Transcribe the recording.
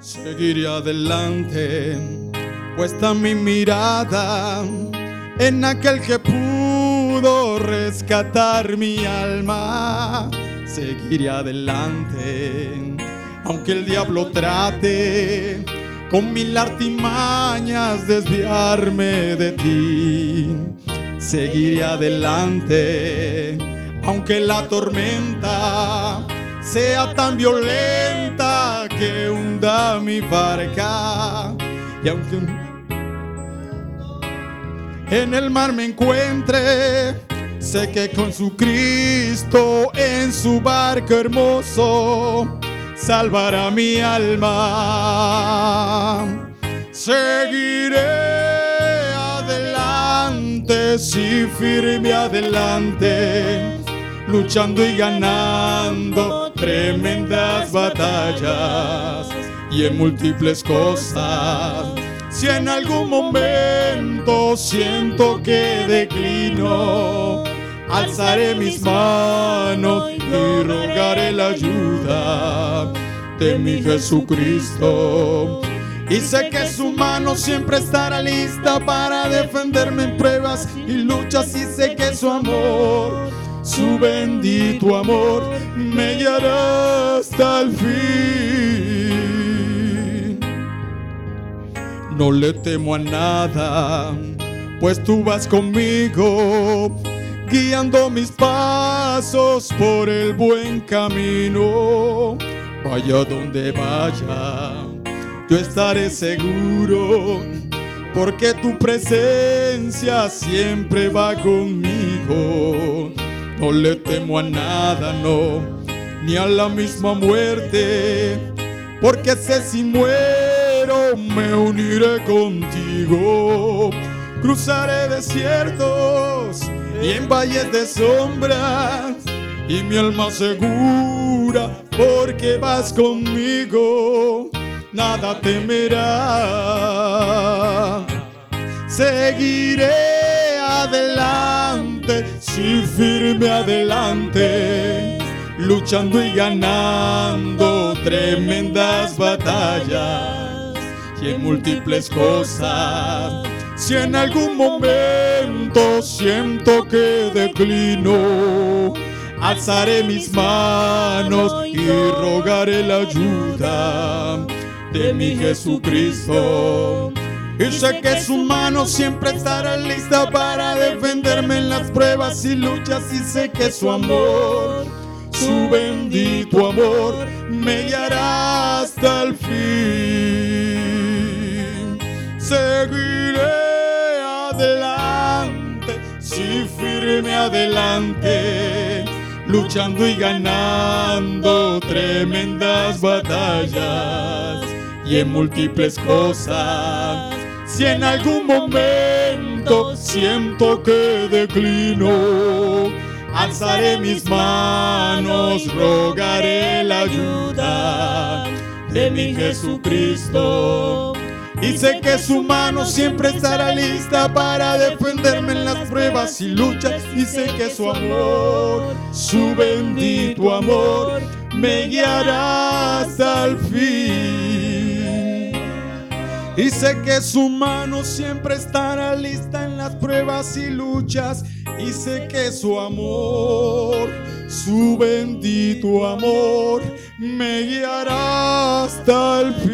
Seguiré adelante, puesta mi mirada en aquel que pudo rescatar mi alma. Seguiré adelante, aunque el diablo trate con mil artimañas desviarme de ti. Seguiré adelante, aunque la tormenta sea tan violenta que hunda mi barca. Y aunque en el mar me encuentre, sé que con su Cristo en su barco hermoso salvará mi alma. Seguiré adelante, si firme adelante, luchando y ganando tremendas batallas y en múltiples cosas. Si en algún momento siento que declino, alzaré mis manos y rogaré la ayuda de mi Jesucristo. Y sé que su mano siempre estará lista para defenderme en pruebas y luchas. Y sé que su amor, su bendito amor, me guiará hasta el fin. No le temo a nada, pues tú vas conmigo guiando mis pasos por el buen camino. Vaya donde vaya, yo estaré seguro, porque tu presencia siempre va conmigo. No le temo a nada, no, ni a la misma muerte, porque sé si muero me uniré contigo. Cruzaré desiertos y en valles de sombras y mi alma segura porque vas conmigo nada temerá seguiré adelante si firme adelante luchando y ganando tremendas batallas y en múltiples cosas si en algún momento siento que declino, alzaré mis manos y rogaré la ayuda de mi Jesucristo. Y sé que su mano siempre estará lista para defenderme en las pruebas y luchas. Y sé que su amor, su bendito amor, me guiará hasta el fin. Seguiré adelante, si firme adelante, luchando y ganando tremendas batallas y en múltiples cosas. Si en algún momento siento que declino, alzaré mis manos, rogaré la ayuda de mi Jesucristo y sé que su mano siempre estará lista para defenderme en las pruebas y luchas. Y sé que su amor, su bendito amor, me guiará hasta el fin. Y sé que su mano siempre estará lista en las pruebas y luchas. Y sé que su amor, su bendito amor, me guiará hasta el fin.